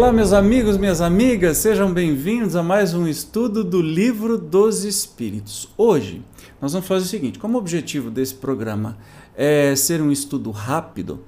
Olá, meus amigos, minhas amigas, sejam bem-vindos a mais um estudo do Livro dos Espíritos. Hoje nós vamos fazer o seguinte: como objetivo desse programa é ser um estudo rápido,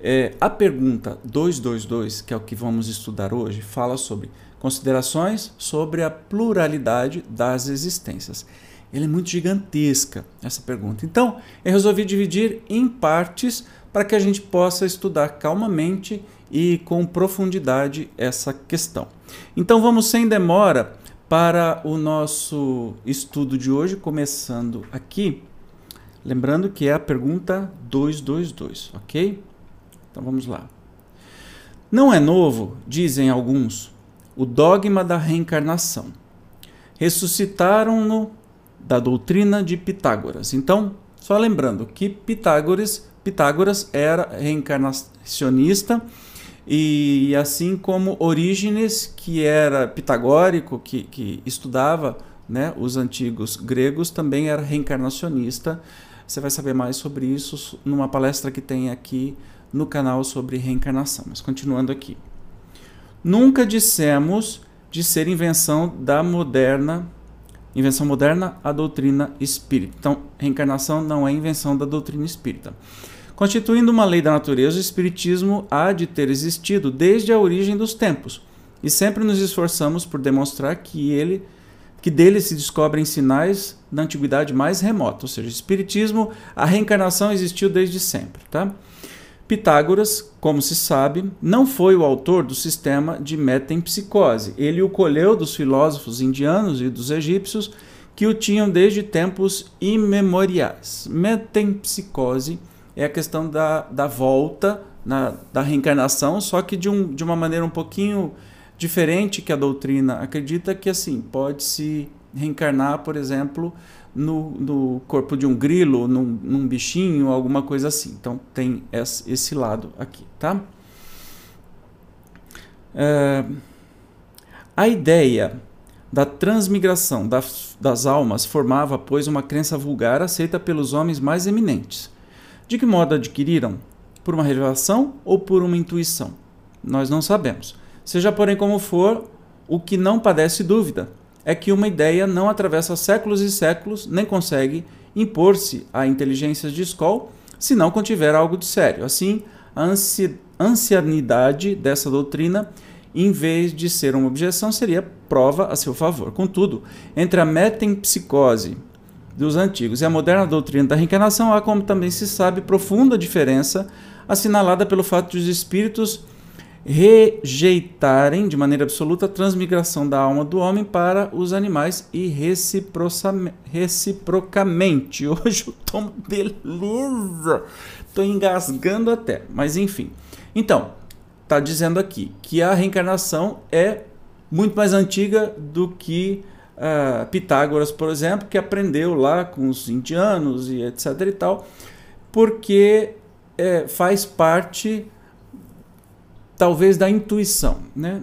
é, a pergunta 222, que é o que vamos estudar hoje, fala sobre considerações sobre a pluralidade das existências. Ela é muito gigantesca, essa pergunta. Então, eu resolvi dividir em partes para que a gente possa estudar calmamente e com profundidade essa questão. Então vamos sem demora para o nosso estudo de hoje, começando aqui. Lembrando que é a pergunta 222, ok? Então vamos lá. Não é novo, dizem alguns, o dogma da reencarnação. Ressuscitaram-no da doutrina de Pitágoras. Então, só lembrando que Pitágoras, Pitágoras era reencarnacionista e assim como Orígenes, que era pitagórico, que, que estudava né, os antigos gregos, também era reencarnacionista. Você vai saber mais sobre isso numa palestra que tem aqui no canal sobre reencarnação. Mas continuando aqui. Nunca dissemos de ser invenção da moderna, invenção moderna, a doutrina espírita. Então, reencarnação não é invenção da doutrina espírita. Constituindo uma lei da natureza, o Espiritismo há de ter existido desde a origem dos tempos, e sempre nos esforçamos por demonstrar que ele que dele se descobrem sinais da antiguidade mais remota, ou seja, o Espiritismo, a reencarnação existiu desde sempre. Tá? Pitágoras, como se sabe, não foi o autor do sistema de metempsicose. Ele o colheu dos filósofos indianos e dos egípcios que o tinham desde tempos imemoriais. Metempsicose é a questão da, da volta, na, da reencarnação, só que de, um, de uma maneira um pouquinho diferente que a doutrina acredita que assim pode se reencarnar, por exemplo, no, no corpo de um grilo, num, num bichinho, alguma coisa assim. Então tem esse, lado aqui, tá? É, a ideia da transmigração das, das almas formava, pois, uma crença vulgar aceita pelos homens mais eminentes. De que modo adquiriram? Por uma revelação ou por uma intuição? Nós não sabemos. Seja, porém, como for, o que não padece dúvida é que uma ideia não atravessa séculos e séculos, nem consegue impor-se a inteligências de escola se não contiver algo de sério. Assim, a ansi ancianidade dessa doutrina, em vez de ser uma objeção, seria prova a seu favor. Contudo, entre a metempsicose dos antigos e a moderna doutrina da reencarnação há, como também se sabe, profunda diferença assinalada pelo fato de os espíritos rejeitarem de maneira absoluta a transmigração da alma do homem para os animais e reciprocamente. Hoje eu tô beleza, tô engasgando até, mas enfim. Então, tá dizendo aqui que a reencarnação é muito mais antiga do que uh, Pitágoras, por exemplo, que aprendeu lá com os indianos e etc e tal, porque é, faz parte talvez da intuição, né?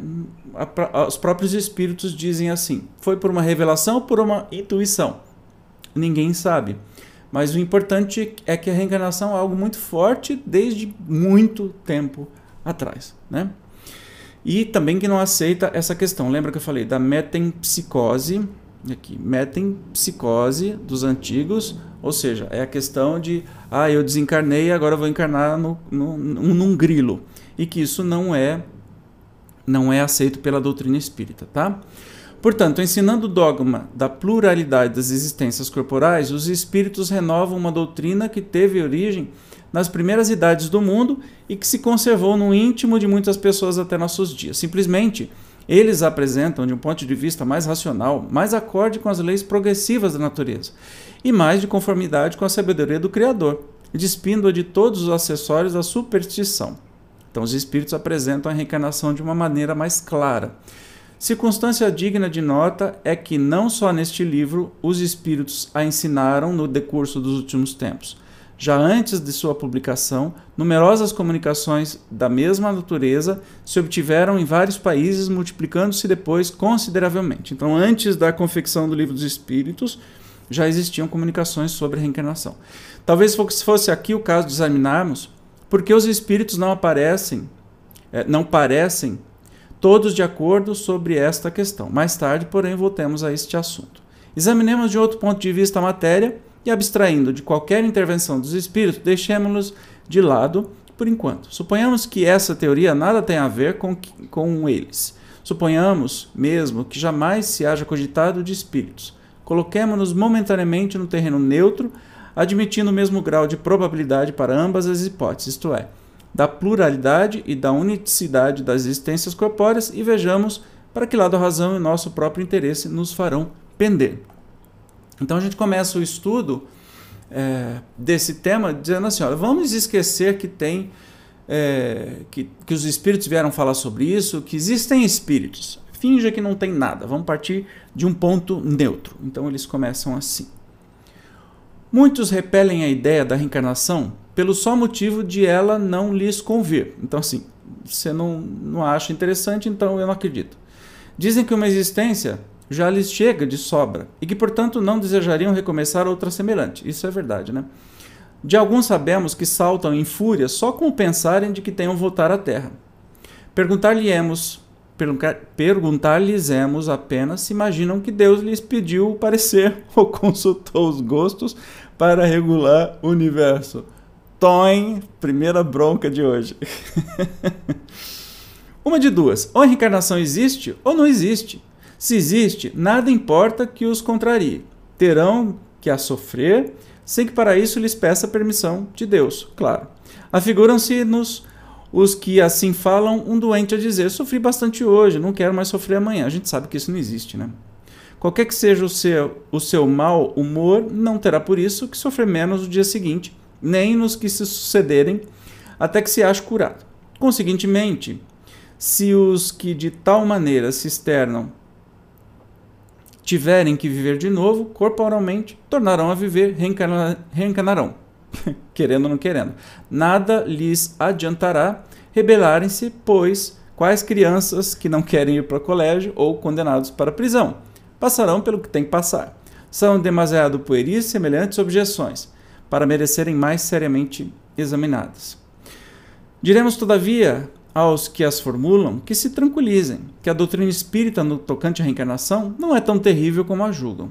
os próprios espíritos dizem assim: foi por uma revelação ou por uma intuição? Ninguém sabe. Mas o importante é que a reencarnação é algo muito forte desde muito tempo atrás, né? E também que não aceita essa questão. Lembra que eu falei da metempsicose, aqui, metempsicose dos antigos, ou seja, é a questão de, ah, eu desencarnei, agora vou encarnar no, no, num, num grilo. E que isso não é não é aceito pela doutrina espírita, tá? Portanto, ensinando o dogma da pluralidade das existências corporais, os espíritos renovam uma doutrina que teve origem nas primeiras idades do mundo e que se conservou no íntimo de muitas pessoas até nossos dias. Simplesmente, eles apresentam, de um ponto de vista mais racional, mais acorde com as leis progressivas da natureza e mais de conformidade com a sabedoria do Criador, despindo-a de todos os acessórios da superstição. Então, os espíritos apresentam a reencarnação de uma maneira mais clara. Circunstância digna de nota é que não só neste livro os espíritos a ensinaram no decurso dos últimos tempos, já antes de sua publicação, numerosas comunicações da mesma natureza se obtiveram em vários países, multiplicando-se depois consideravelmente. Então, antes da confecção do Livro dos Espíritos, já existiam comunicações sobre reencarnação. Talvez fosse aqui o caso de examinarmos porque os espíritos não aparecem, eh, não parecem todos de acordo sobre esta questão. Mais tarde, porém, voltemos a este assunto. Examinemos de outro ponto de vista a matéria e, abstraindo de qualquer intervenção dos espíritos, deixemos-los de lado por enquanto. Suponhamos que essa teoria nada tem a ver com, com eles. Suponhamos mesmo que jamais se haja cogitado de espíritos. Coloquemos-nos momentaneamente no terreno neutro, admitindo o mesmo grau de probabilidade para ambas as hipóteses, isto é, da pluralidade e da unicidade das existências corpóreas, e vejamos para que lado a razão e nosso próprio interesse nos farão pender. Então a gente começa o estudo é, desse tema dizendo assim: olha, vamos esquecer que tem. É, que, que os espíritos vieram falar sobre isso, que existem espíritos. Finja que não tem nada. Vamos partir de um ponto neutro. Então eles começam assim. Muitos repelem a ideia da reencarnação pelo só motivo de ela não lhes convir. Então, assim, você não, não acha interessante, então eu não acredito. Dizem que uma existência já lhes chega de sobra e que, portanto, não desejariam recomeçar outra semelhante. Isso é verdade, né? De alguns sabemos que saltam em fúria só com o pensarem de que tenham voltar à terra. Perguntar-lhes perguntar-lhes apenas se imaginam que Deus lhes pediu o parecer ou consultou os gostos para regular o universo. Toin, primeira bronca de hoje. Uma de duas: ou a reencarnação existe ou não existe. Se existe, nada importa que os contrarie. Terão que a sofrer, sem que para isso lhes peça permissão de Deus, claro. Afiguram-se-nos os que assim falam, um doente a dizer: Sofri bastante hoje, não quero mais sofrer amanhã. A gente sabe que isso não existe, né? Qualquer que seja o seu, o seu mau humor, não terá por isso que sofrer menos no dia seguinte, nem nos que se sucederem, até que se ache curado. Conseguintemente, se os que de tal maneira se externam tiverem que viver de novo, corporalmente, tornarão a viver, reencarna, reencarnarão, querendo ou não querendo. Nada lhes adiantará rebelarem-se, pois quais crianças que não querem ir para o colégio ou condenados para a prisão passarão pelo que têm que passar. São demasiado pueris semelhantes objeções para merecerem mais seriamente examinadas. Diremos, todavia, aos que as formulam que se tranquilizem, que a doutrina espírita no tocante à reencarnação não é tão terrível como a julgam.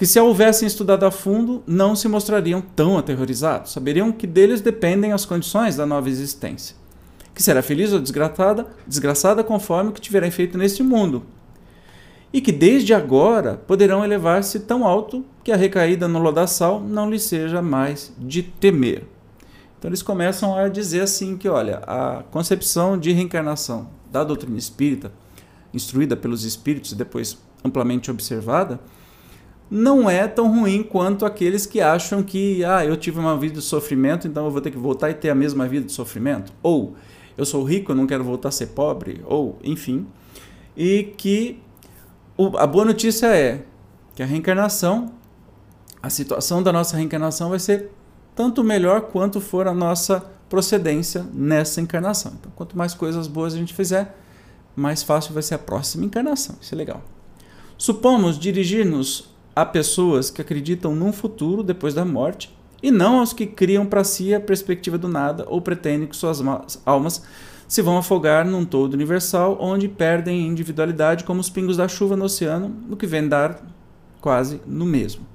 Que se a houvessem estudado a fundo, não se mostrariam tão aterrorizados, saberiam que deles dependem as condições da nova existência. Que será feliz ou desgraçada, desgraçada conforme o que tiverem feito neste mundo. E que desde agora poderão elevar-se tão alto que a recaída no lodaçal não lhes seja mais de temer. Então eles começam a dizer assim que, olha, a concepção de reencarnação da doutrina espírita, instruída pelos espíritos e depois amplamente observada, não é tão ruim quanto aqueles que acham que, ah, eu tive uma vida de sofrimento, então eu vou ter que voltar e ter a mesma vida de sofrimento, ou eu sou rico, eu não quero voltar a ser pobre, ou enfim, e que o, a boa notícia é que a reencarnação, a situação da nossa reencarnação vai ser tanto melhor quanto for a nossa procedência nessa encarnação. Então, quanto mais coisas boas a gente fizer, mais fácil vai ser a próxima encarnação. Isso é legal. Supomos dirigir-nos a pessoas que acreditam num futuro depois da morte e não aos que criam para si a perspectiva do nada ou pretendem que suas almas se vão afogar num todo universal onde perdem individualidade como os pingos da chuva no oceano, no que vem dar quase no mesmo.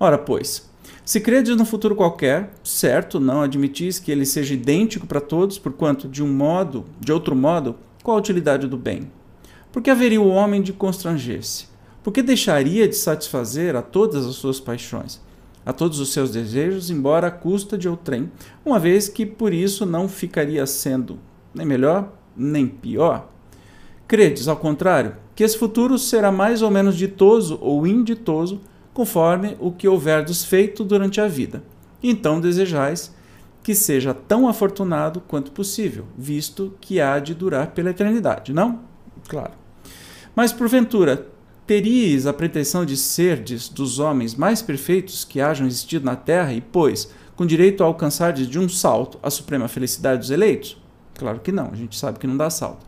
Ora, pois, se credes no futuro qualquer, certo, não admitis que ele seja idêntico para todos, porquanto de um modo, de outro modo, qual a utilidade do bem? Por que haveria o homem de constranger-se? Por que deixaria de satisfazer a todas as suas paixões, a todos os seus desejos, embora à custa de outrem, uma vez que por isso não ficaria sendo nem melhor nem pior? Credes, ao contrário, que esse futuro será mais ou menos ditoso ou inditoso conforme o que houverdes feito durante a vida. Então desejais que seja tão afortunado quanto possível, visto que há de durar pela eternidade, não? Claro. Mas porventura, teríeis a pretensão de serdes dos homens mais perfeitos que hajam existido na terra e, pois, com direito a alcançar de um salto a suprema felicidade dos eleitos? Claro que não, a gente sabe que não dá salto.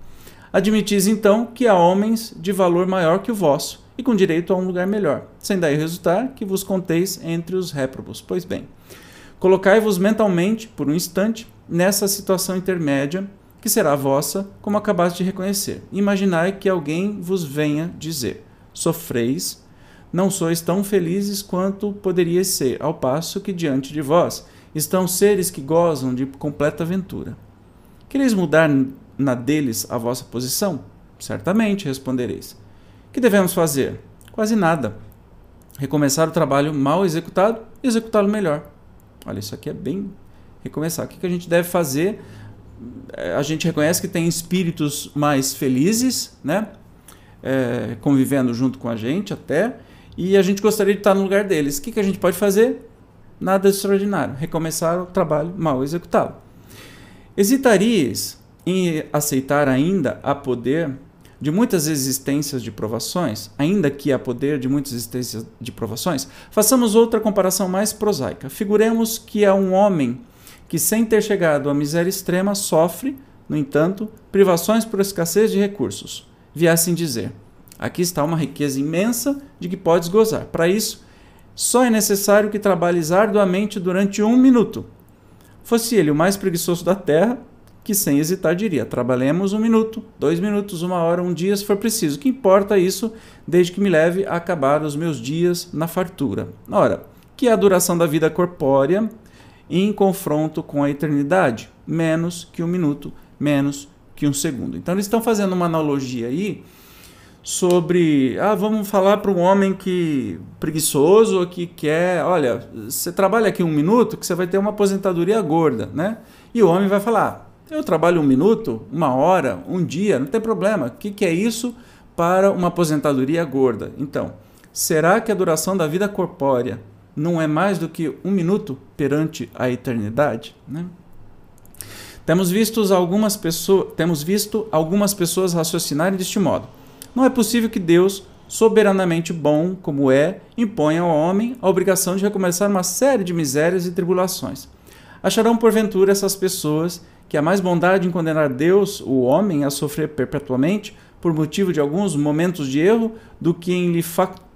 Admitis então que há homens de valor maior que o vosso, e com direito a um lugar melhor, sem daí resultar que vos conteis entre os réprobos. Pois bem, colocai-vos mentalmente, por um instante, nessa situação intermédia, que será vossa, como acabaste de reconhecer. Imaginai que alguém vos venha dizer: Sofreis, não sois tão felizes quanto poderíeis ser, ao passo que diante de vós estão seres que gozam de completa aventura. Quereis mudar na deles a vossa posição? Certamente, respondereis. Que devemos fazer? Quase nada. Recomeçar o trabalho mal executado e executá-lo melhor. Olha, isso aqui é bem recomeçar. O que a gente deve fazer? É, a gente reconhece que tem espíritos mais felizes, né? É, convivendo junto com a gente até, e a gente gostaria de estar no lugar deles. O que a gente pode fazer? Nada extraordinário. Recomeçar o trabalho mal executado. Hesitarias em aceitar ainda a poder de muitas existências de provações, ainda que a poder de muitas existências de provações, façamos outra comparação mais prosaica. Figuremos que há um homem que, sem ter chegado à miséria extrema, sofre, no entanto, privações por escassez de recursos. Viessem dizer: aqui está uma riqueza imensa de que podes gozar. Para isso, só é necessário que trabalhes arduamente durante um minuto. Fosse ele o mais preguiçoso da terra, que sem hesitar diria: trabalhemos um minuto, dois minutos, uma hora, um dia, se for preciso. Que importa isso, desde que me leve a acabar os meus dias na fartura. Ora, que é a duração da vida corpórea em confronto com a eternidade? Menos que um minuto, menos que um segundo. Então, eles estão fazendo uma analogia aí sobre, ah, vamos falar para um homem que preguiçoso, que quer, olha, você trabalha aqui um minuto que você vai ter uma aposentadoria gorda, né? E o homem vai falar, eu trabalho um minuto, uma hora, um dia, não tem problema. O que, que é isso para uma aposentadoria gorda? Então, será que a duração da vida corpórea não é mais do que um minuto perante a eternidade? Né? Temos, visto algumas pessoas, temos visto algumas pessoas raciocinarem deste modo. Não é possível que Deus, soberanamente bom como é, imponha ao homem a obrigação de recomeçar uma série de misérias e tribulações. Acharão porventura essas pessoas que há mais bondade em condenar Deus, o homem, a sofrer perpetuamente por motivo de alguns momentos de erro, do que em lhe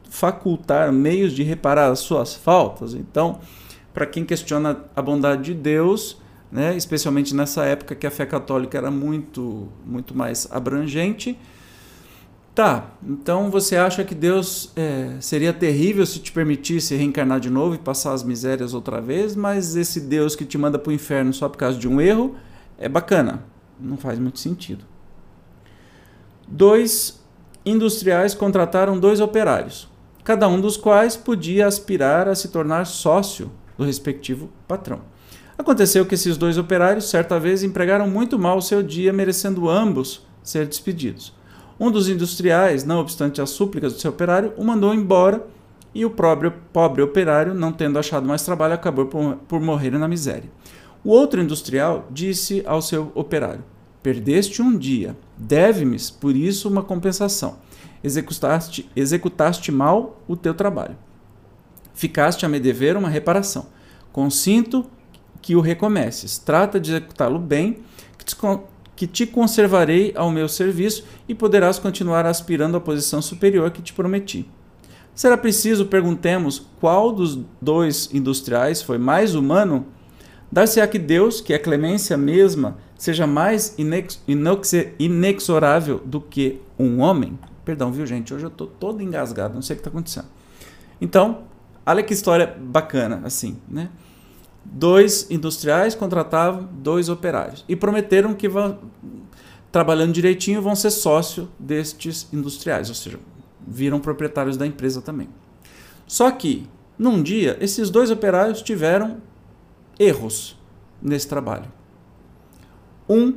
facultar meios de reparar as suas faltas. Então, para quem questiona a bondade de Deus, né, especialmente nessa época que a fé católica era muito, muito mais abrangente, Tá, então você acha que Deus é, seria terrível se te permitisse reencarnar de novo e passar as misérias outra vez, mas esse Deus que te manda para o inferno só por causa de um erro é bacana. Não faz muito sentido. Dois industriais contrataram dois operários, cada um dos quais podia aspirar a se tornar sócio do respectivo patrão. Aconteceu que esses dois operários, certa vez, empregaram muito mal o seu dia, merecendo ambos ser despedidos. Um dos industriais, não obstante as súplicas do seu operário, o mandou embora e o pobre, pobre operário, não tendo achado mais trabalho, acabou por, por morrer na miséria. O outro industrial disse ao seu operário: Perdeste um dia, deve-me, por isso, uma compensação. Executaste, executaste mal o teu trabalho. Ficaste a me dever uma reparação. Consinto que o recomeces. Trata de executá-lo bem, que te, que te conservarei ao meu serviço e poderás continuar aspirando à posição superior que te prometi. Será preciso perguntemos qual dos dois industriais foi mais humano? Dar-se-á que Deus, que é clemência mesma, seja mais inex inexorável do que um homem? Perdão, viu, gente? Hoje eu estou todo engasgado, não sei o que está acontecendo. Então, olha que história bacana, assim, né? Dois industriais contratavam dois operários e prometeram que vão, trabalhando direitinho vão ser sócio destes industriais, ou seja, viram proprietários da empresa também. Só que, num dia, esses dois operários tiveram erros nesse trabalho. Um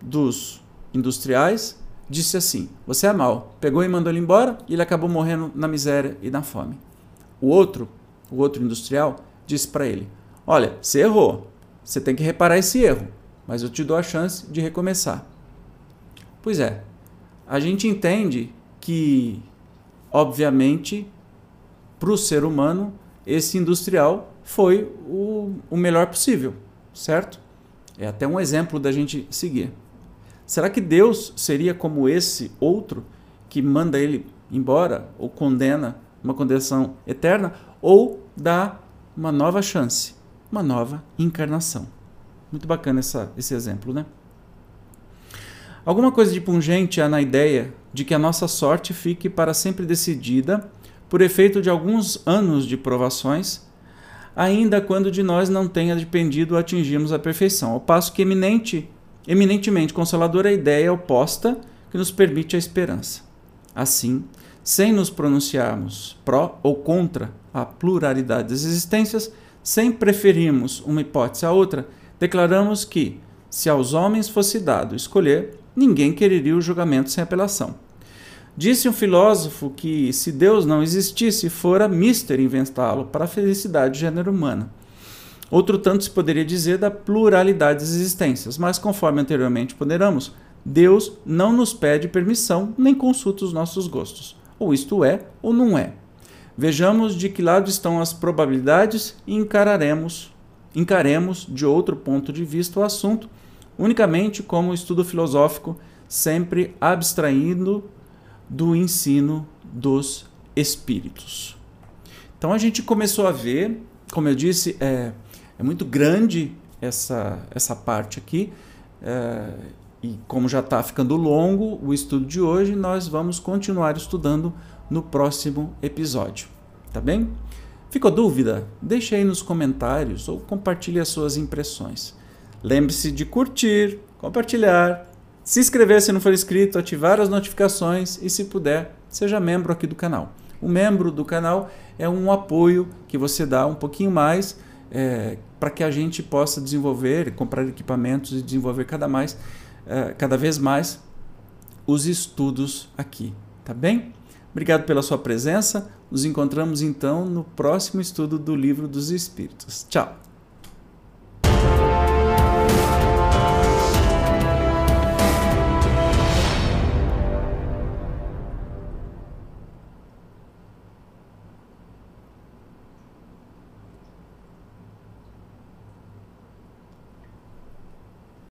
dos industriais disse assim: Você é mal. Pegou e mandou ele embora e ele acabou morrendo na miséria e na fome. O outro, o outro industrial, disse para ele: Olha, você errou. Você tem que reparar esse erro, mas eu te dou a chance de recomeçar. Pois é, a gente entende que, obviamente, para o ser humano, esse industrial foi o, o melhor possível, certo? É até um exemplo da gente seguir. Será que Deus seria como esse outro que manda ele embora ou condena uma condenação eterna ou dá uma nova chance, uma nova encarnação? Muito bacana essa, esse exemplo, né? Alguma coisa de pungente há na ideia de que a nossa sorte fique para sempre decidida por efeito de alguns anos de provações, ainda quando de nós não tenha dependido atingirmos a perfeição, ao passo que eminente, eminentemente consoladora a ideia oposta que nos permite a esperança. Assim, sem nos pronunciarmos pró ou contra a pluralidade das existências, sem preferirmos uma hipótese à outra, declaramos que, se aos homens fosse dado escolher, ninguém quereria o julgamento sem apelação. Disse um filósofo que, se Deus não existisse, fora mister inventá-lo para a felicidade do gênero humano. Outro tanto se poderia dizer da pluralidade das existências, mas conforme anteriormente ponderamos, Deus não nos pede permissão nem consulta os nossos gostos. Ou isto é, ou não é. Vejamos de que lado estão as probabilidades e encararemos, encaremos de outro ponto de vista o assunto, unicamente como estudo filosófico, sempre abstraindo do ensino dos espíritos. Então a gente começou a ver, como eu disse, é, é muito grande essa, essa parte aqui, é, e como já está ficando longo o estudo de hoje, nós vamos continuar estudando no próximo episódio, tá bem? Ficou dúvida? Deixe aí nos comentários ou compartilhe as suas impressões. Lembre-se de curtir, compartilhar, se inscrever se não for inscrito, ativar as notificações e, se puder, seja membro aqui do canal. O membro do canal é um apoio que você dá um pouquinho mais é, para que a gente possa desenvolver, comprar equipamentos e desenvolver cada, mais, é, cada vez mais os estudos aqui. Tá bem? Obrigado pela sua presença. Nos encontramos então no próximo estudo do Livro dos Espíritos. Tchau!